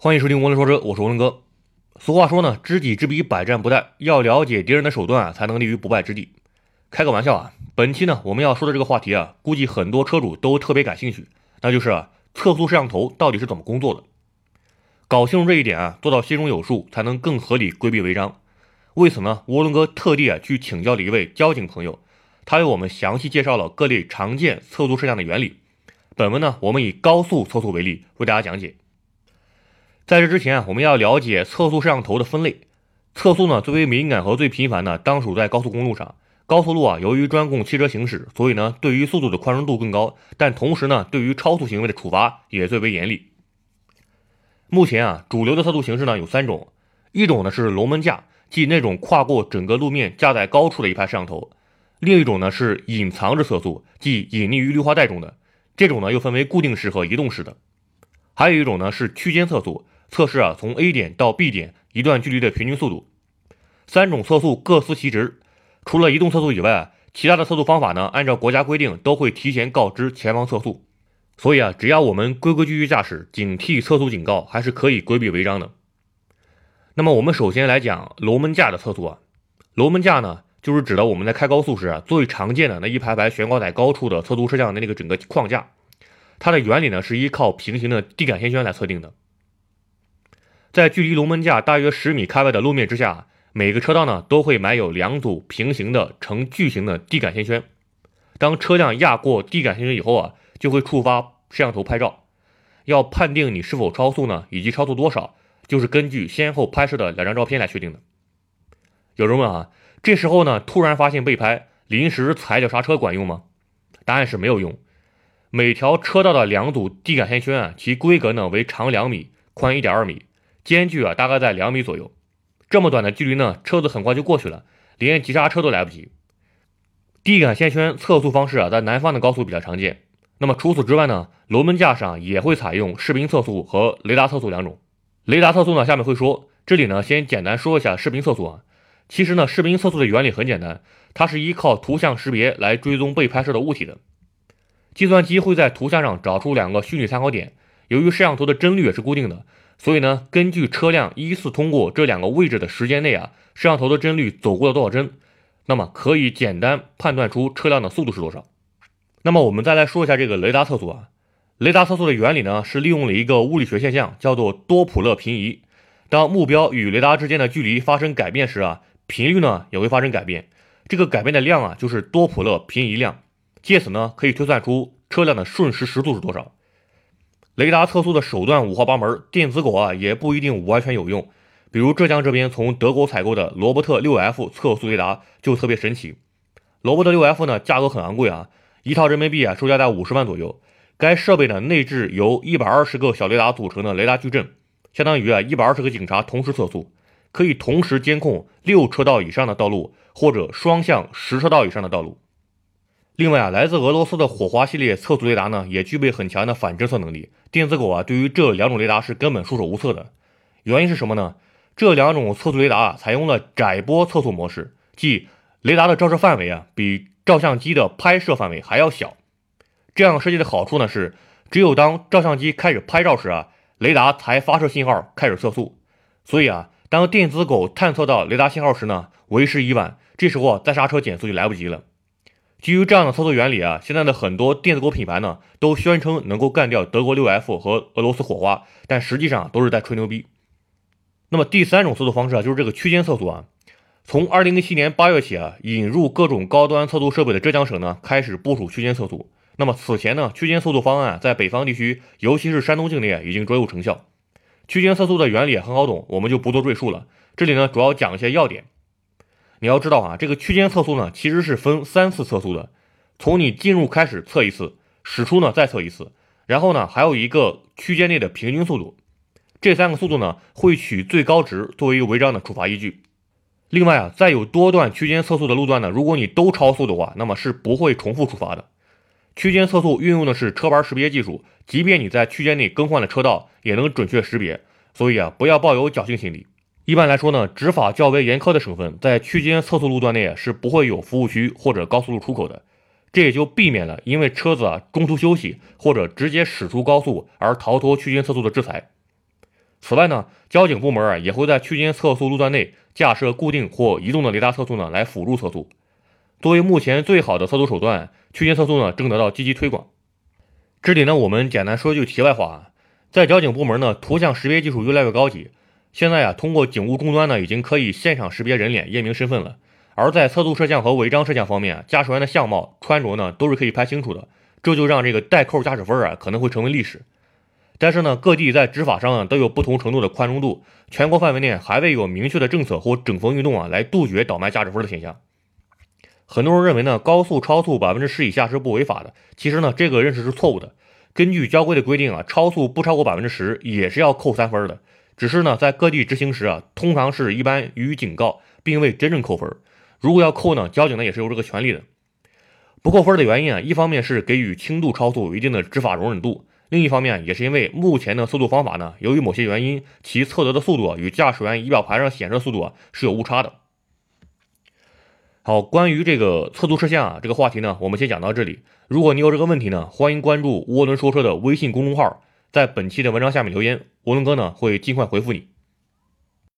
欢迎收听涡轮说车，我是涡轮哥。俗话说呢，知己知彼，百战不殆。要了解敌人的手段啊，才能立于不败之地。开个玩笑啊，本期呢我们要说的这个话题啊，估计很多车主都特别感兴趣，那就是啊，测速摄像头到底是怎么工作的？搞清楚这一点啊，做到心中有数，才能更合理规避违章。为此呢，涡轮哥特地啊去请教了一位交警朋友，他为我们详细介绍了各类常见测速摄像的原理。本文呢，我们以高速测速为例，为大家讲解。在这之前啊，我们要了解测速摄像头的分类。测速呢，最为敏感和最频繁的，当属在高速公路上。高速路啊，由于专供汽车行驶，所以呢，对于速度的宽容度更高，但同时呢，对于超速行为的处罚也最为严厉。目前啊，主流的测速形式呢有三种，一种呢是龙门架，即那种跨过整个路面架在高处的一排摄像头；另一种呢是隐藏式测速，即隐匿于绿化带中的。这种呢又分为固定式和移动式的，还有一种呢是区间测速，测试啊从 A 点到 B 点一段距离的平均速度。三种测速各司其职，除了移动测速以外，其他的测速方法呢按照国家规定都会提前告知前方测速。所以啊，只要我们规规矩矩驾驶，警惕测速警告，还是可以规避违章的。那么我们首先来讲龙门架的测速啊，龙门架呢。就是指的我们在开高速时啊，最常见的那一排排悬挂在高处的测速摄像的那个整个框架，它的原理呢是依靠平行的地感线圈来测定的。在距离龙门架大约十米开外的路面之下，每个车道呢都会埋有两组平行的呈矩形的地感线圈。当车辆压过地感线圈以后啊，就会触发摄像头拍照。要判定你是否超速呢，以及超速多少，就是根据先后拍摄的两张照片来确定的。有人问啊？这时候呢，突然发现被拍，临时踩脚刹车管用吗？答案是没有用。每条车道的两组地感线圈啊，其规格呢为长两米，宽一点二米，间距啊大概在两米左右。这么短的距离呢，车子很快就过去了，连急刹车都来不及。地感线圈测速方式啊，在南方的高速比较常见。那么除此之外呢，龙门架上也会采用视频测速和雷达测速两种。雷达测速呢，下面会说。这里呢，先简单说一下视频测速啊。其实呢，视频测速的原理很简单，它是依靠图像识别来追踪被拍摄的物体的。计算机会在图像上找出两个虚拟参考点，由于摄像头的帧率也是固定的，所以呢，根据车辆依次通过这两个位置的时间内啊，摄像头的帧率走过了多少帧，那么可以简单判断出车辆的速度是多少。那么我们再来说一下这个雷达测速啊，雷达测速的原理呢，是利用了一个物理学现象，叫做多普勒平移。当目标与雷达之间的距离发生改变时啊。频率呢也会发生改变，这个改变的量啊就是多普勒平移量，借此呢可以推算出车辆的瞬时时速是多少。雷达测速的手段五花八门，电子狗啊也不一定完全有用。比如浙江这边从德国采购的罗伯特六 F 测速雷达就特别神奇。罗伯特六 F 呢价格很昂贵啊，一套人民币啊售价在五十万左右。该设备呢内置由一百二十个小雷达组成的雷达矩阵，相当于啊一百二十个警察同时测速。可以同时监控六车道以上的道路，或者双向十车道以上的道路。另外啊，来自俄罗斯的火花系列测速雷达呢，也具备很强的反侦测能力。电子狗啊，对于这两种雷达是根本束手无策的。原因是什么呢？这两种测速雷达啊，采用了窄波测速模式，即雷达的照射范围啊，比照相机的拍摄范围还要小。这样设计的好处呢是，只有当照相机开始拍照时啊，雷达才发射信号开始测速。所以啊。当电子狗探测到雷达信号时呢，为时已晚。这时候，再刹车减速就来不及了。基于这样的操作原理啊，现在的很多电子狗品牌呢，都宣称能够干掉德国六 F 和俄罗斯火花，但实际上都是在吹牛逼。那么第三种测速方式啊，就是这个区间测速啊。从二零一七年八月起啊，引入各种高端测速设备的浙江省呢，开始部署区间测速。那么此前呢，区间测速方案在北方地区，尤其是山东境内，已经卓有成效。区间测速的原理很好懂，我们就不做赘述了。这里呢，主要讲一些要点。你要知道啊，这个区间测速呢，其实是分三次测速的。从你进入开始测一次，驶出呢再测一次，然后呢还有一个区间内的平均速度。这三个速度呢，会取最高值作为违章的处罚依据。另外啊，在有多段区间测速的路段呢，如果你都超速的话，那么是不会重复处罚的。区间测速运用的是车牌识别技术，即便你在区间内更换了车道，也能准确识别。所以啊，不要抱有侥幸心理。一般来说呢，执法较为严苛的省份，在区间测速路段内是不会有服务区或者高速路出口的。这也就避免了因为车子啊中途休息或者直接驶出高速而逃脱区间测速的制裁。此外呢，交警部门啊也会在区间测速路段内架设固定或移动的雷达测速呢，来辅助测速。作为目前最好的测速手段，区间测速呢正得到积极推广。这里呢，我们简单说句题外话啊，在交警部门呢，图像识别技术越来越高级，现在啊，通过警务终端呢，已经可以现场识别人脸、验明身份了。而在测速摄像和违章摄像方面，啊驾驶员的相貌、穿着呢，都是可以拍清楚的，这就让这个代扣驾驶分啊，可能会成为历史。但是呢，各地在执法上啊都有不同程度的宽容度，全国范围内还未有明确的政策或整风运动啊来杜绝倒卖驾驶分的现象。很多人认为呢，高速超速百分之十以下是不违法的，其实呢，这个认识是错误的。根据交规的规定啊，超速不超过百分之十也是要扣三分的，只是呢，在各地执行时啊，通常是一般予以警告，并未真正扣分。如果要扣呢，交警呢也是有这个权利的。不扣分的原因啊，一方面是给予轻度超速有一定的执法容忍度。另一方面，也是因为目前的速度方法呢，由于某些原因，其测得的速度与驾驶员仪表盘上显示的速度啊是有误差的。好，关于这个测速摄像啊这个话题呢，我们先讲到这里。如果你有这个问题呢，欢迎关注涡轮说车的微信公众号，在本期的文章下面留言，涡轮哥呢会尽快回复你。